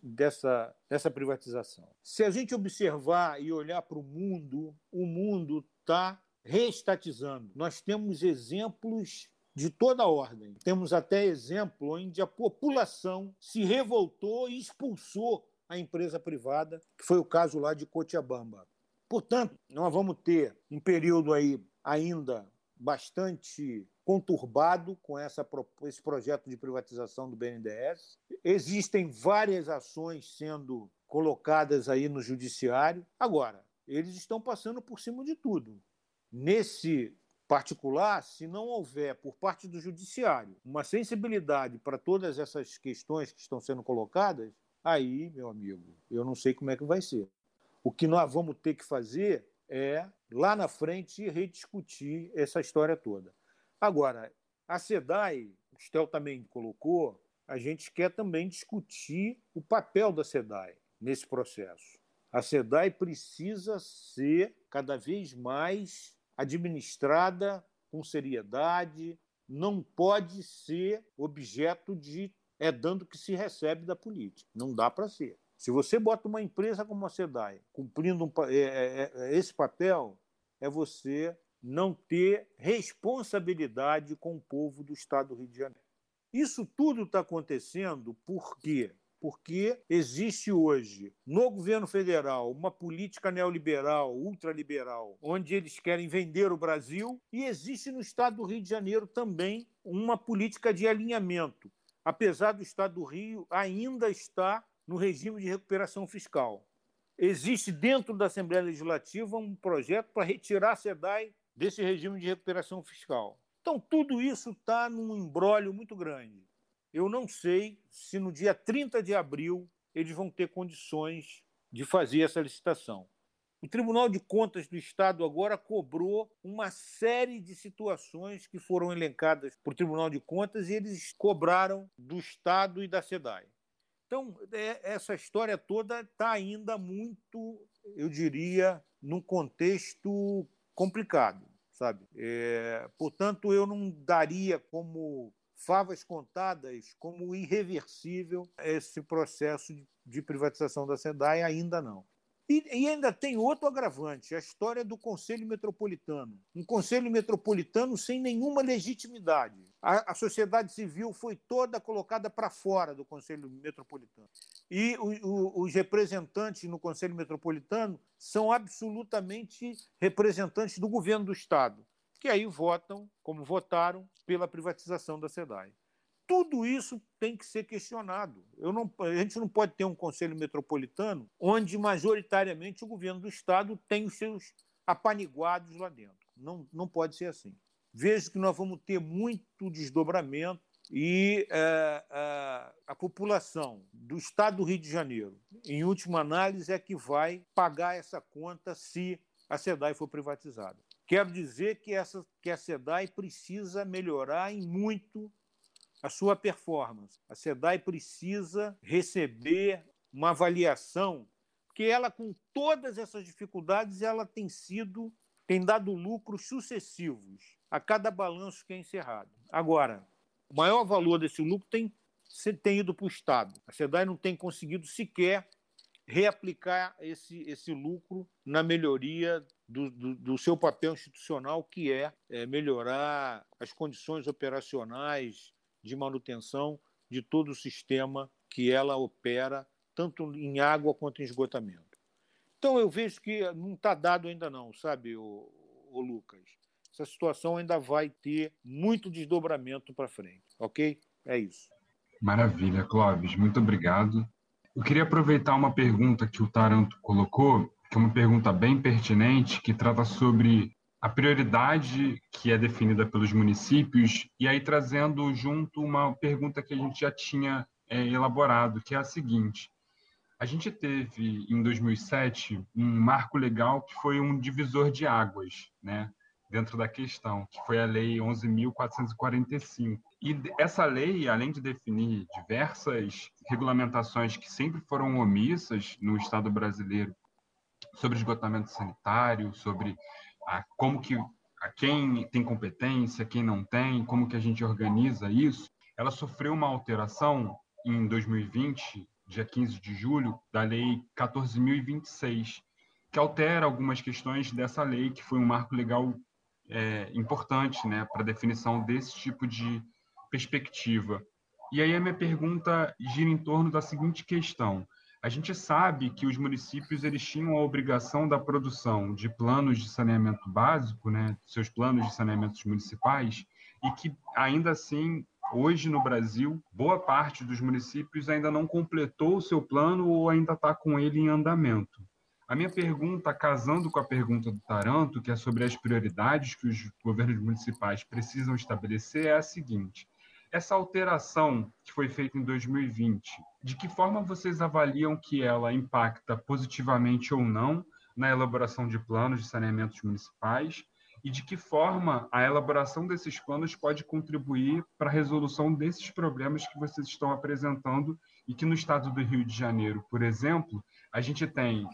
Speaker 2: dessa, dessa privatização? Se a gente observar e olhar para o mundo, o mundo está reestatizando. Nós temos exemplos de toda ordem. Temos até exemplo onde a população se revoltou e expulsou a empresa privada, que foi o caso lá de Cochabamba. Portanto, nós vamos ter um período aí ainda bastante conturbado com essa, esse projeto de privatização do BNDES. Existem várias ações sendo colocadas aí no judiciário. Agora, eles estão passando por cima de tudo. Nesse particular, se não houver por parte do judiciário uma sensibilidade para todas essas questões que estão sendo colocadas, aí, meu amigo, eu não sei como é que vai ser. O que nós vamos ter que fazer é, lá na frente, rediscutir essa história toda. Agora, a SEDAI, o Stel também colocou, a gente quer também discutir o papel da SEDAI nesse processo. A SEDAI precisa ser cada vez mais administrada com seriedade, não pode ser objeto de é dando que se recebe da política. Não dá para ser. Se você bota uma empresa como a SEDAI cumprindo um, é, é, é, esse papel, é você não ter responsabilidade com o povo do Estado do Rio de Janeiro. Isso tudo está acontecendo por quê? Porque existe hoje, no governo federal, uma política neoliberal, ultraliberal, onde eles querem vender o Brasil, e existe no Estado do Rio de Janeiro também uma política de alinhamento, apesar do Estado do Rio ainda estar no regime de recuperação fiscal. Existe dentro da Assembleia Legislativa um projeto para retirar a SEDAI desse regime de recuperação fiscal. Então, tudo isso está num embrólio muito grande. Eu não sei se no dia 30 de abril eles vão ter condições de fazer essa licitação. O Tribunal de Contas do Estado agora cobrou uma série de situações que foram elencadas por Tribunal de Contas e eles cobraram do Estado e da SEDAI. Então, é, essa história toda está ainda muito, eu diria, num contexto complicado, sabe? É, portanto, eu não daria como favas contadas como irreversível esse processo de, de privatização da SEDAI, ainda não. E, e, ainda tem outro agravante, a história do Conselho Metropolitano. Um Conselho Metropolitano sem nenhuma legitimidade. A, a sociedade civil foi toda colocada para fora do Conselho Metropolitano. E o, o, os representantes no Conselho Metropolitano são absolutamente representantes do governo do Estado, que aí votam, como votaram, pela privatização da SEDAI tudo isso tem que ser questionado. Não, a gente não pode ter um conselho metropolitano onde, majoritariamente, o governo do Estado tem os seus apaniguados lá dentro. Não, não pode ser assim. Vejo que nós vamos ter muito desdobramento e é, a, a população do estado do Rio de Janeiro, em última análise, é que vai pagar essa conta se a SEDAI for privatizada. Quero dizer que, essa, que a SEDAI precisa melhorar em muito a sua performance. A SEDAI precisa receber uma avaliação, porque ela, com todas essas dificuldades, ela tem sido, tem dado lucros sucessivos a cada balanço que é encerrado. Agora, o maior valor desse lucro tem, tem ido para o Estado. A SEDAI não tem conseguido sequer reaplicar esse, esse lucro na melhoria do, do, do seu papel institucional, que é, é melhorar as condições operacionais de manutenção de todo o sistema que ela opera, tanto em água quanto em esgotamento. Então eu vejo que não está dado ainda não, sabe, o, o Lucas? Essa situação ainda vai ter muito desdobramento para frente, ok? É isso.
Speaker 1: Maravilha, Clóvis, muito obrigado. Eu queria aproveitar uma pergunta que o Taranto colocou, que é uma pergunta bem pertinente, que trata sobre a prioridade que é definida pelos municípios, e aí trazendo junto uma pergunta que a gente já tinha é, elaborado, que é a seguinte: a gente teve em 2007 um marco legal que foi um divisor de águas, né? Dentro da questão, que foi a Lei 11.445. E essa lei, além de definir diversas regulamentações que sempre foram omissas no Estado brasileiro sobre esgotamento sanitário, sobre a como que a quem tem competência, quem não tem, como que a gente organiza isso, ela sofreu uma alteração em 2020, dia 15 de julho, da Lei 14.026, que altera algumas questões dessa lei, que foi um marco legal é, importante né, para a definição desse tipo de perspectiva. E aí a minha pergunta gira em torno da seguinte questão: a gente sabe que os municípios eles tinham a obrigação da produção de planos de saneamento básico, né, seus planos de saneamento municipais, e que ainda assim hoje no Brasil boa parte dos municípios ainda não completou o seu plano ou ainda está com ele em andamento. A minha pergunta, casando com a pergunta do Taranto, que é sobre as prioridades que os governos municipais precisam estabelecer, é a seguinte: essa alteração que foi feita em 2020, de que forma vocês avaliam que ela impacta positivamente ou não na elaboração de planos de saneamentos municipais? E de que forma a elaboração desses planos pode contribuir para a resolução desses problemas que vocês estão apresentando e que no estado do Rio de Janeiro, por exemplo, a gente tem,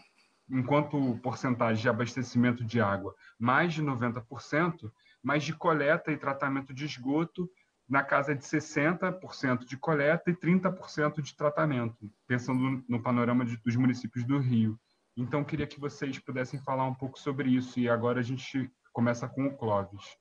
Speaker 1: enquanto porcentagem de abastecimento de água, mais de 90%, mas de coleta e tratamento de esgoto na casa de 60% de coleta e 30% de tratamento, pensando no panorama de, dos municípios do Rio. Então, queria que vocês pudessem falar um pouco sobre isso. E agora a gente começa com o Clóvis.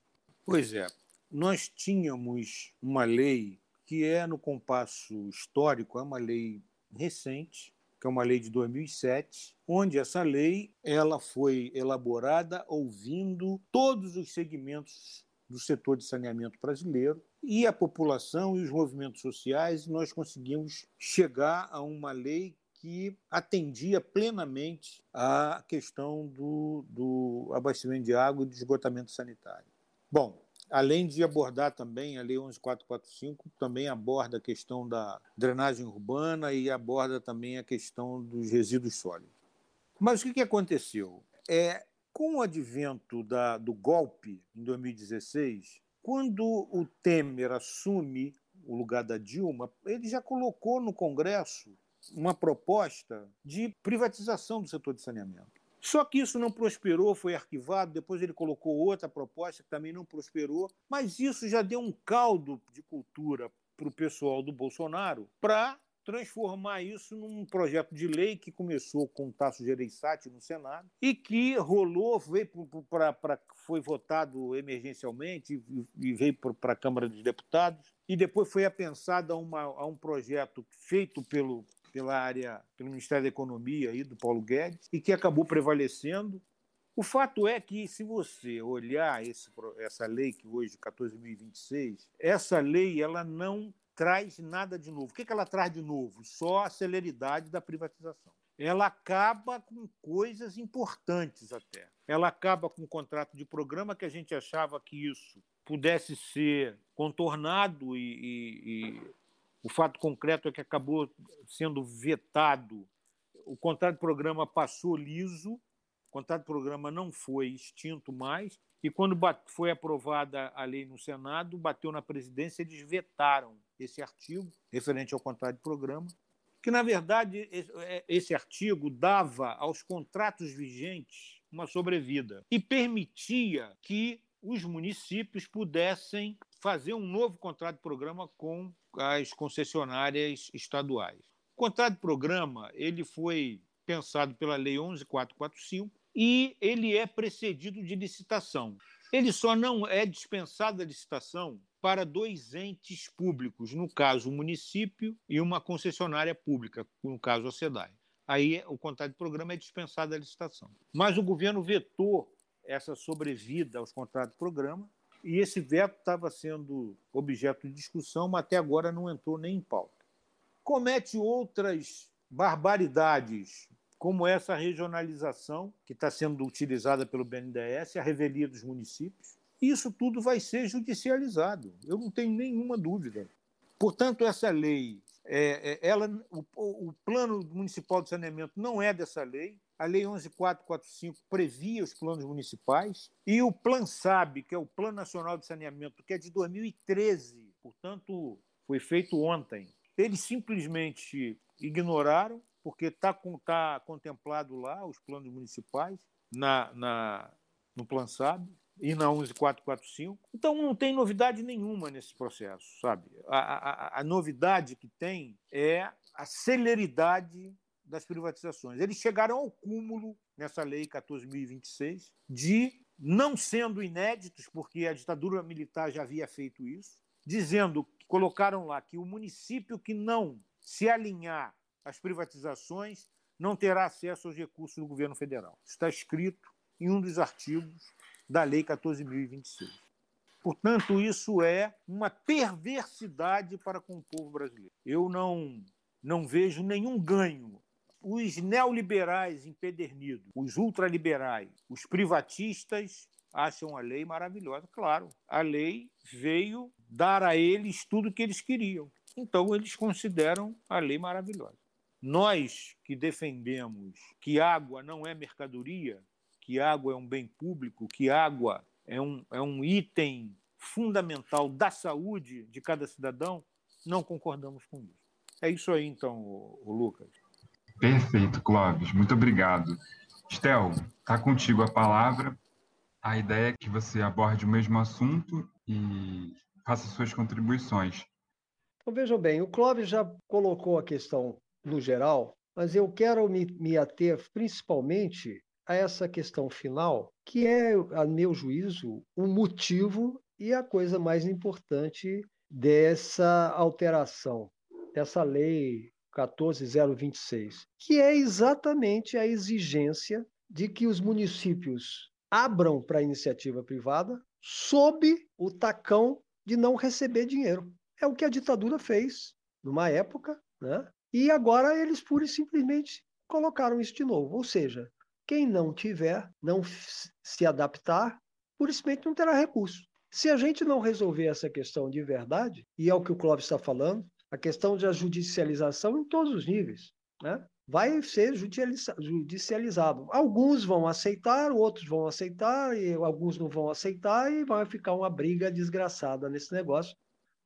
Speaker 2: Pois é. Nós tínhamos uma lei que é, no compasso histórico, é uma lei recente, que é uma lei de 2007, onde essa lei ela foi elaborada ouvindo todos os segmentos do setor de saneamento brasileiro e a população e os movimentos sociais, nós conseguimos chegar a uma lei que atendia plenamente à questão do, do abastecimento de água e do esgotamento sanitário. Bom, além de abordar também a Lei 11445, também aborda a questão da drenagem urbana e aborda também a questão dos resíduos sólidos. Mas o que aconteceu? É, com o advento da, do golpe em 2016, quando o Temer assume o lugar da Dilma, ele já colocou no Congresso uma proposta de privatização do setor de saneamento. Só que isso não prosperou, foi arquivado. Depois ele colocou outra proposta que também não prosperou. Mas isso já deu um caldo de cultura para o pessoal do Bolsonaro para transformar isso num projeto de lei que começou com o Tasso Gereissati no Senado e que rolou, veio para foi votado emergencialmente e veio para a Câmara dos Deputados e depois foi apensado a, uma, a um projeto feito pelo, pela área, pelo Ministério da Economia e do Paulo Guedes e que acabou prevalecendo. O fato é que, se você olhar esse, essa lei que hoje, 14.026, essa lei ela não traz nada de novo. O que ela traz de novo? Só a celeridade da privatização. Ela acaba com coisas importantes até. ela acaba com o contrato de programa que a gente achava que isso pudesse ser contornado e, e, e o fato concreto é que acabou sendo vetado. O contrato de programa passou liso, o contrato de programa não foi extinto mais, e quando foi aprovada a lei no Senado, bateu na presidência, eles vetaram esse artigo referente ao contrato de programa, que, na verdade, esse é, artigo dava aos contratos vigentes uma sobrevida e permitia que os municípios pudessem fazer um novo contrato de programa com as concessionárias estaduais. O contrato de programa ele foi pensado pela Lei 11445 e ele é precedido de licitação. Ele só não é dispensado a licitação para dois entes públicos, no caso o município e uma concessionária pública, no caso a SEDAI. Aí o contrato de programa é dispensado a licitação. Mas o governo vetou essa sobrevida aos contratos de programa, e esse veto estava sendo objeto de discussão, mas até agora não entrou nem em pauta. Comete outras barbaridades, como essa regionalização que está sendo utilizada pelo BNDES, a revelia dos municípios. Isso tudo vai ser judicializado, eu não tenho nenhuma dúvida. Portanto, essa lei, é, é, ela, o, o plano municipal de saneamento não é dessa lei, a Lei 11.445 previa os planos municipais e o Plan SAB, que é o Plano Nacional de Saneamento, que é de 2013, portanto, foi feito ontem. Eles simplesmente ignoraram, porque está tá contemplado lá os planos municipais na, na, no Plan SAB e na 11445. Então não tem novidade nenhuma nesse processo, sabe? A, a, a novidade que tem é a celeridade das privatizações. Eles chegaram ao cúmulo, nessa lei 14.026, de, não sendo inéditos, porque a ditadura militar já havia feito isso, dizendo, colocaram lá que o município que não se alinhar às privatizações não terá acesso aos recursos do governo federal. Está escrito em um dos artigos da Lei 14.026. Portanto, isso é uma perversidade para com o povo brasileiro. Eu não, não vejo nenhum ganho os neoliberais empedernidos, os ultraliberais, os privatistas acham a lei maravilhosa. Claro, a lei veio dar a eles tudo que eles queriam. Então, eles consideram a lei maravilhosa. Nós que defendemos que água não é mercadoria, que água é um bem público, que água é um, é um item fundamental da saúde de cada cidadão, não concordamos com isso. É isso aí, então, o Lucas.
Speaker 1: Perfeito, Clóvis. Muito obrigado. Estel, está contigo a palavra. A ideia é que você aborde o mesmo assunto e faça suas contribuições.
Speaker 3: Então, vejam bem, o Clóvis já colocou a questão no geral, mas eu quero me, me ater principalmente a essa questão final, que é, a meu juízo, o motivo e a coisa mais importante dessa alteração, dessa lei 14026, que é exatamente a exigência de que os municípios abram para a iniciativa privada sob o tacão de não receber dinheiro. É o que a ditadura fez numa época, né? E agora eles pura e simplesmente colocaram isso de novo. Ou seja, quem não tiver, não se adaptar, pura e simplesmente não terá recurso. Se a gente não resolver essa questão de verdade, e é o que o Clóvis está falando, a questão da judicialização em todos os níveis. Né? Vai ser judicializado. Alguns vão aceitar, outros vão aceitar, e alguns não vão aceitar, e vai ficar uma briga desgraçada nesse negócio.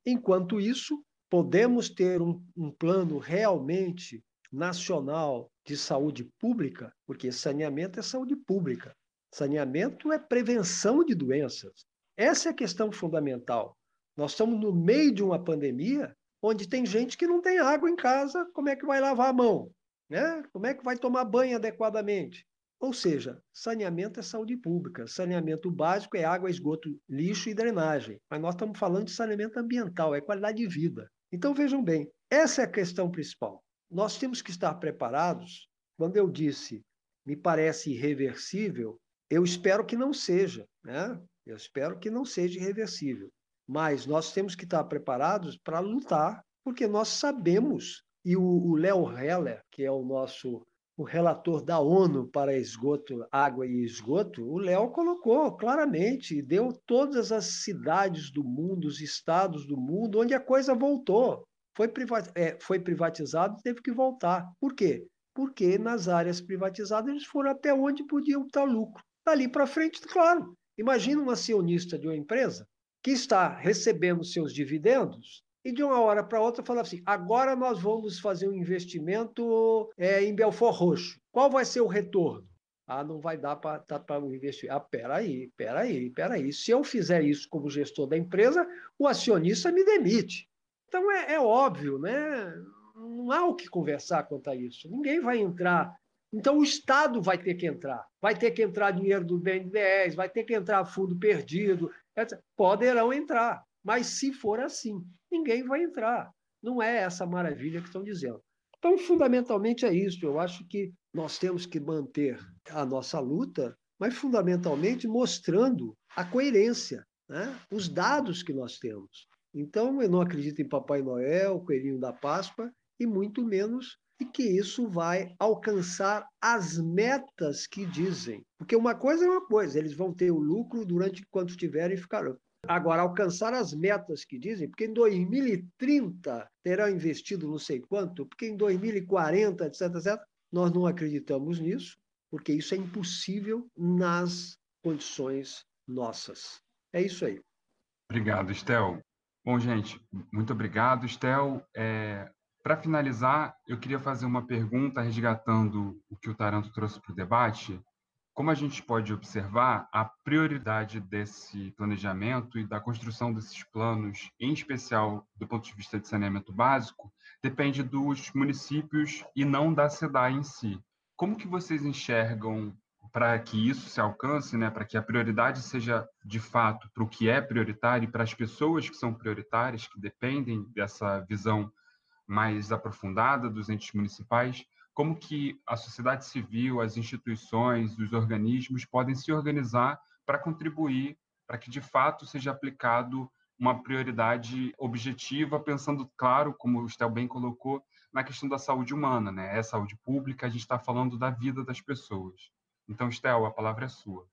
Speaker 3: Enquanto isso, podemos ter um, um plano realmente nacional de saúde pública, porque saneamento é saúde pública. Saneamento é prevenção de doenças. Essa é a questão fundamental. Nós estamos no meio de uma pandemia onde tem gente que não tem água em casa, como é que vai lavar a mão? Né? Como é que vai tomar banho adequadamente? Ou seja, saneamento é saúde pública, saneamento básico é água, esgoto, lixo e drenagem. Mas nós estamos falando de saneamento ambiental, é qualidade de vida. Então vejam bem, essa é a questão principal. Nós temos que estar preparados. Quando eu disse me parece irreversível, eu espero que não seja, né? Eu espero que não seja irreversível. Mas nós temos que estar preparados para lutar, porque nós sabemos, e o Léo Heller, que é o nosso o relator da ONU para esgoto, água e esgoto, o Léo colocou claramente, deu todas as cidades do mundo, os estados do mundo, onde a coisa voltou. Foi, privat, é, foi privatizado teve que voltar. Por quê? Porque nas áreas privatizadas eles foram até onde podiam estar lucro. Dali para frente, claro. Imagina um acionista de uma empresa que está recebendo seus dividendos e de uma hora para outra falava assim: agora nós vamos fazer um investimento é, em Belfort Roxo. Qual vai ser o retorno? Ah, não vai dar para tá, investir. Ah, peraí, peraí, peraí. Se eu fizer isso como gestor da empresa, o acionista me demite. Então é, é óbvio, né? Não há o que conversar quanto a isso. Ninguém vai entrar. Então o Estado vai ter que entrar. Vai ter que entrar dinheiro do BNDES, vai ter que entrar fundo perdido. Etc. Poderão entrar. Mas se for assim, ninguém vai entrar. Não é essa maravilha que estão dizendo. Então, fundamentalmente é isso. Eu acho que nós temos que manter a nossa luta, mas fundamentalmente mostrando a coerência, né? os dados que nós temos. Então, eu não acredito em Papai Noel, Coelhinho da Páscoa, e muito menos de que isso vai alcançar as metas que dizem. Porque uma coisa é uma coisa, eles vão ter o lucro durante quanto tiverem e ficarão. Agora, alcançar as metas que dizem, porque em 2030 terão investido não sei quanto, porque em 2040, etc, etc, nós não acreditamos nisso, porque isso é impossível nas condições nossas. É isso aí.
Speaker 1: Obrigado, Estel. Bom, gente, muito obrigado, Estel. É, Para finalizar, eu queria fazer uma pergunta resgatando o que o Taranto trouxe para o debate como a gente pode observar, a prioridade desse planejamento e da construção desses planos, em especial do ponto de vista de saneamento básico, depende dos municípios e não da SEDAI em si. Como que vocês enxergam para que isso se alcance, né, para que a prioridade seja de fato para o que é prioritário e para as pessoas que são prioritárias, que dependem dessa visão mais aprofundada dos entes municipais, como que a sociedade civil, as instituições, os organismos podem se organizar para contribuir para que de fato seja aplicado uma prioridade objetiva, pensando, claro, como o Estel bem colocou, na questão da saúde humana, né? É saúde pública, a gente está falando da vida das pessoas. Então, Estel, a palavra é sua.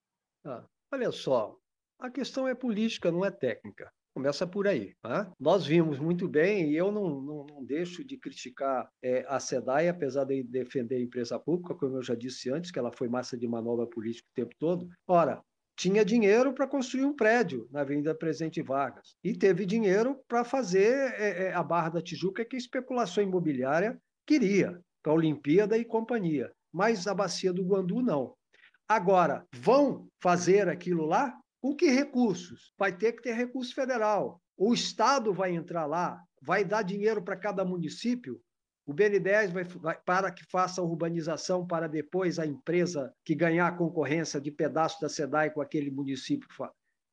Speaker 3: Ah, olha só, a questão é política, não é técnica. Começa por aí. Tá? Nós vimos muito bem, e eu não, não, não deixo de criticar é, a SEDAI, apesar de defender a empresa pública, como eu já disse antes, que ela foi massa de manobra política o tempo todo. Ora, tinha dinheiro para construir um prédio na Avenida Presidente Vargas e teve dinheiro para fazer é, é, a Barra da Tijuca que a especulação imobiliária queria, para a Olimpíada e companhia. Mas a Bacia do Guandu não. Agora, vão fazer aquilo lá? Com que recursos? Vai ter que ter recurso federal. O Estado vai entrar lá, vai dar dinheiro para cada município. O BN10 vai, vai, para que faça a urbanização para depois a empresa que ganhar a concorrência de pedaço da SEDAI com aquele município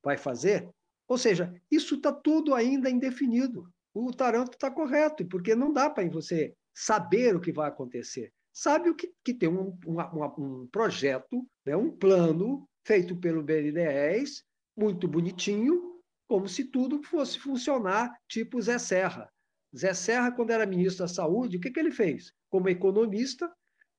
Speaker 3: vai fazer. Ou seja, isso está tudo ainda indefinido. O Taranto está correto, porque não dá para você saber o que vai acontecer. Sabe o que, que tem um, um, um projeto, né, um plano feito pelo BN10, muito bonitinho, como se tudo fosse funcionar tipo Zé Serra. Zé Serra, quando era ministro da Saúde, o que, que ele fez? Como economista,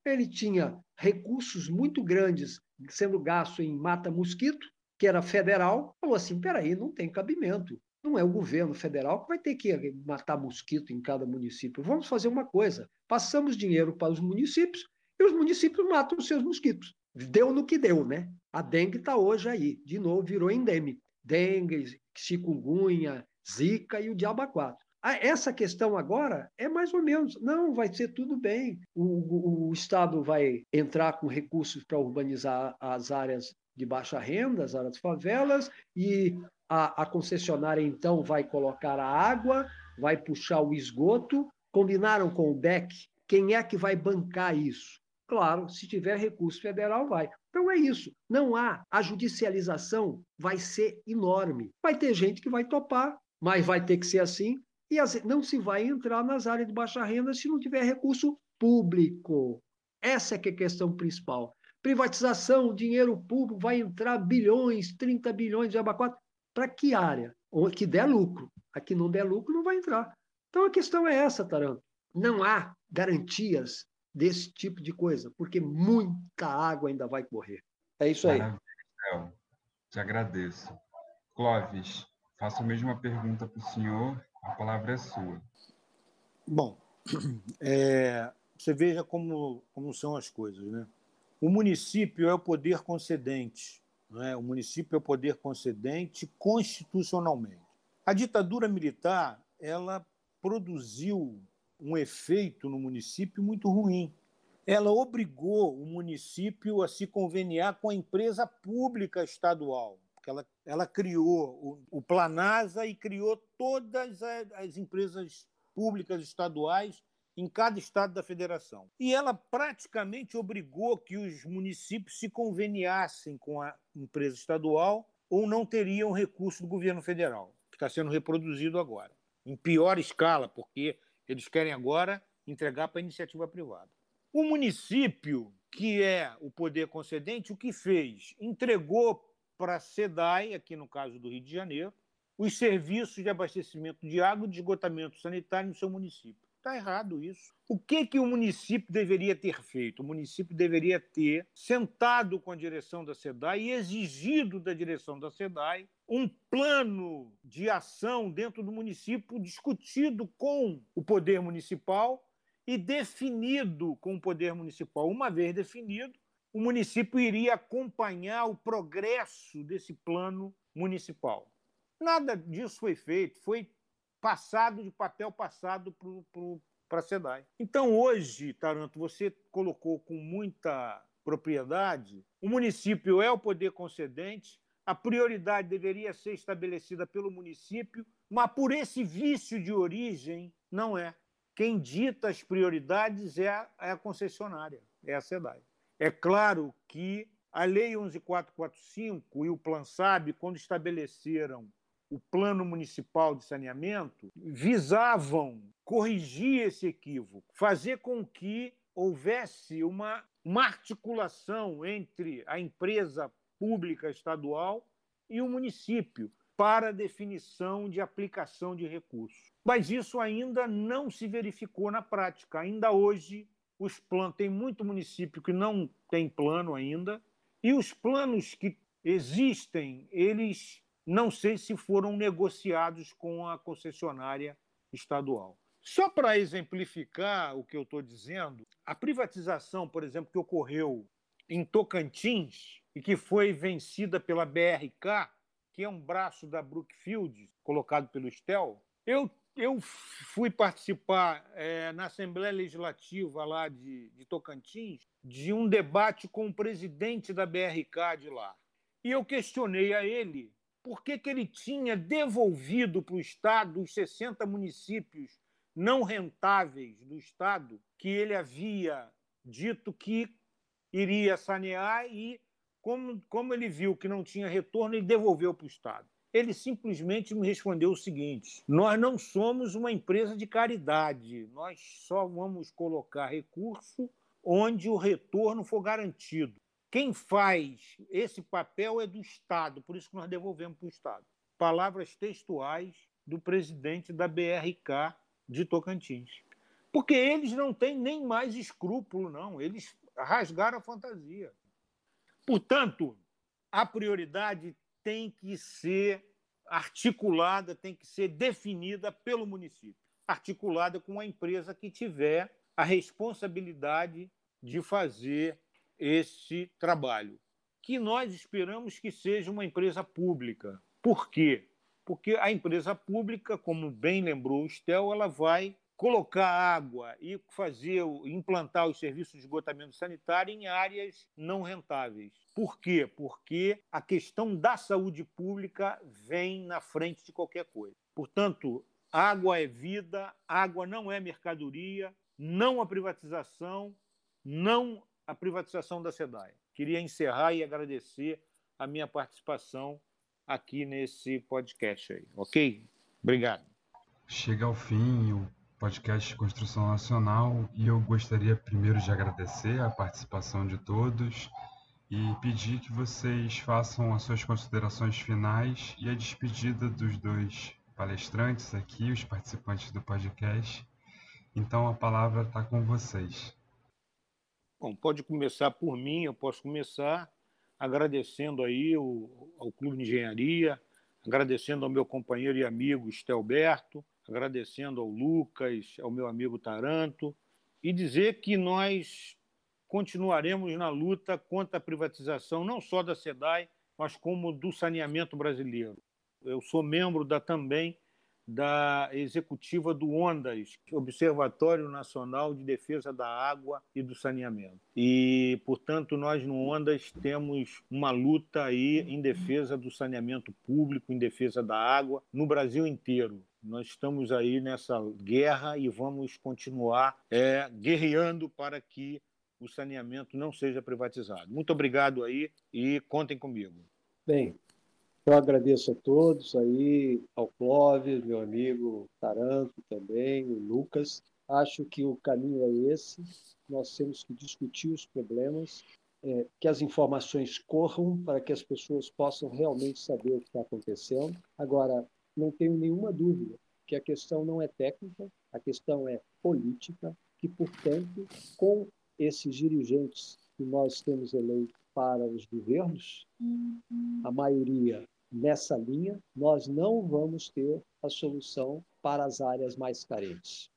Speaker 3: ele tinha recursos muito grandes sendo gasto em mata-mosquito, que era federal, falou assim: peraí, não tem cabimento. Não é o governo federal que vai ter que matar mosquito em cada município. Vamos fazer uma coisa: passamos dinheiro para os municípios e os municípios matam os seus mosquitos. Deu no que deu, né? A dengue está hoje aí, de novo virou endêmico. Dengue, chikungunya, zika e o diabo 4. Essa questão agora é mais ou menos, não, vai ser tudo bem. O, o, o Estado vai entrar com recursos para urbanizar as áreas de baixa renda, as áreas favelas, e a, a concessionária então vai colocar a água, vai puxar o esgoto. Combinaram com o BEC quem é que vai bancar isso? Claro, se tiver recurso federal, vai. Então é isso. Não há. A judicialização vai ser enorme. Vai ter gente que vai topar, mas vai ter que ser assim. E não se vai entrar nas áreas de baixa renda se não tiver recurso público. Essa é que é a questão principal. Privatização, dinheiro público, vai entrar bilhões, 30 bilhões de abacate. Para que área? Que der lucro. A que não der lucro, não vai entrar. Então a questão é essa, Taranto. Não há garantias desse tipo de coisa, porque muita água ainda vai correr. É isso aí.
Speaker 1: Maravilha, Te agradeço. Clóvis, faço a mesma pergunta para o senhor, a palavra é sua.
Speaker 2: Bom, é, você veja como, como são as coisas. Né? O município é o poder concedente, não é? o município é o poder concedente constitucionalmente. A ditadura militar ela produziu um efeito no município muito ruim. Ela obrigou o município a se conveniar com a empresa pública estadual, ela, ela criou o, o Planasa e criou todas as, as empresas públicas estaduais em cada estado da federação. E ela praticamente obrigou que os municípios se conveniassem com a empresa estadual ou não teriam recurso do governo federal, que está sendo reproduzido agora, em pior escala, porque eles querem agora entregar para a iniciativa privada. O município, que é o poder concedente, o que fez? Entregou para a SEDAI, aqui no caso do Rio de Janeiro, os serviços de abastecimento de água e de esgotamento sanitário no seu município. Está errado isso. O que, que o município deveria ter feito? O município deveria ter sentado com a direção da SEDAI e exigido da direção da SEDAI um plano de ação dentro do município discutido com o poder municipal e definido com o poder municipal. Uma vez definido, o município iria acompanhar o progresso desse plano municipal. Nada disso foi feito, foi passado de papel passado para a SEDAI. Então, hoje, Taranto, você colocou com muita propriedade, o município é o poder concedente, a prioridade deveria ser estabelecida pelo município, mas por esse vício de origem, não é. Quem dita as prioridades é a, é a concessionária, é a SEDAI. É claro que a Lei 11445 e o Plan SAB, quando estabeleceram o Plano Municipal de Saneamento, visavam corrigir esse equívoco, fazer com que houvesse uma, uma articulação entre a empresa pública estadual e o município para definição de aplicação de recursos. Mas isso ainda não se verificou na prática. Ainda hoje, os planos tem muito município que não tem plano ainda, e os planos que existem, eles não sei se foram negociados com a concessionária estadual. Só para exemplificar o que eu estou dizendo, a privatização, por exemplo, que ocorreu em Tocantins e que foi vencida pela BRK, que é um braço da Brookfield, colocado pelo Stel, eu, eu fui participar é, na Assembleia Legislativa lá de, de Tocantins de um debate com o presidente da BRK de lá. E eu questionei a ele por que, que ele tinha devolvido para o Estado os 60 municípios não rentáveis do Estado que ele havia dito que iria sanear e, como, como ele viu que não tinha retorno, ele devolveu para o Estado. Ele simplesmente me respondeu o seguinte: nós não somos uma empresa de caridade, nós só vamos colocar recurso onde o retorno for garantido. Quem faz esse papel é do Estado, por isso que nós devolvemos para o Estado. Palavras textuais do presidente da BRK de Tocantins. Porque eles não têm nem mais escrúpulo, não. Eles rasgaram a fantasia. Portanto, a prioridade tem que ser articulada, tem que ser definida pelo município, articulada com a empresa que tiver a responsabilidade de fazer esse trabalho, que nós esperamos que seja uma empresa pública. Por quê? Porque a empresa pública, como bem lembrou o Stel, ela vai colocar água e fazer implantar os serviços de esgotamento sanitário em áreas não rentáveis. Por quê? Porque a questão da saúde pública vem na frente de qualquer coisa. Portanto, água é vida, água não é mercadoria, não a privatização, não a privatização da SEDAI. Queria encerrar e agradecer a minha participação aqui nesse podcast aí, ok? Obrigado.
Speaker 1: Chega ao fim o podcast Construção Nacional e eu gostaria primeiro de agradecer a participação de todos e pedir que vocês façam as suas considerações finais e a despedida dos dois palestrantes aqui, os participantes do podcast. Então a palavra está com vocês.
Speaker 2: Bom, pode começar por mim, eu posso começar agradecendo aí o, ao Clube de Engenharia, agradecendo ao meu companheiro e amigo Estelberto, agradecendo ao Lucas, ao meu amigo Taranto, e dizer que nós continuaremos na luta contra a privatização, não só da SEDAI, mas como do saneamento brasileiro. Eu sou membro da também da executiva do ONDAS, Observatório Nacional de Defesa da Água e do Saneamento. E, portanto, nós no ONDAS temos uma luta aí em defesa do saneamento público, em defesa da água, no Brasil inteiro. Nós estamos aí nessa guerra e vamos continuar é, guerreando para que o saneamento não seja privatizado. Muito obrigado aí e contem comigo.
Speaker 3: Bem, eu agradeço a todos aí, ao Clóvis, meu amigo Taranto também, o Lucas. Acho que o caminho é esse. Nós temos que discutir os problemas, é, que as informações corram para que as pessoas possam realmente saber o que está acontecendo. Agora, não tenho nenhuma dúvida que a questão não é técnica, a questão é política, que, portanto, com esses dirigentes que nós temos eleito para os governos, a maioria nessa linha, nós não vamos ter a solução para as áreas mais carentes.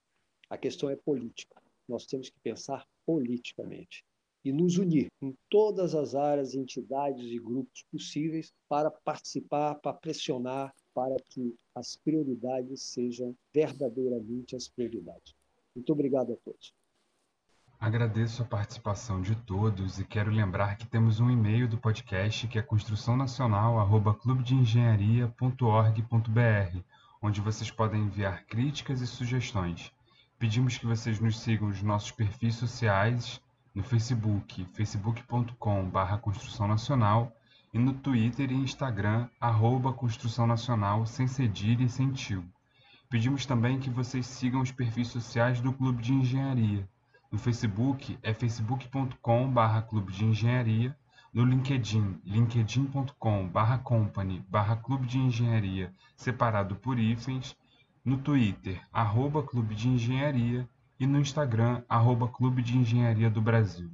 Speaker 3: A questão é política. Nós temos que pensar politicamente e nos unir em todas as áreas, entidades e grupos possíveis para participar, para pressionar, para que as prioridades sejam verdadeiramente as prioridades. Muito obrigado a todos.
Speaker 1: Agradeço a participação de todos e quero lembrar que temos um e-mail do podcast que é construçãonacional@clubedeengenharia.org.br, onde vocês podem enviar críticas e sugestões. Pedimos que vocês nos sigam nos nossos perfis sociais no Facebook, facebook.com/barra Construção Nacional e no Twitter e Instagram, arroba Construção Nacional, sem cedilha e sem tio. Pedimos também que vocês sigam os perfis sociais do Clube de Engenharia. No Facebook é facebook.com/barra clube de engenharia, no LinkedIn, linkedin.com/barra company barra clube de engenharia, separado por hífens, no Twitter, arroba clube de engenharia e no Instagram, arroba clube de engenharia do Brasil.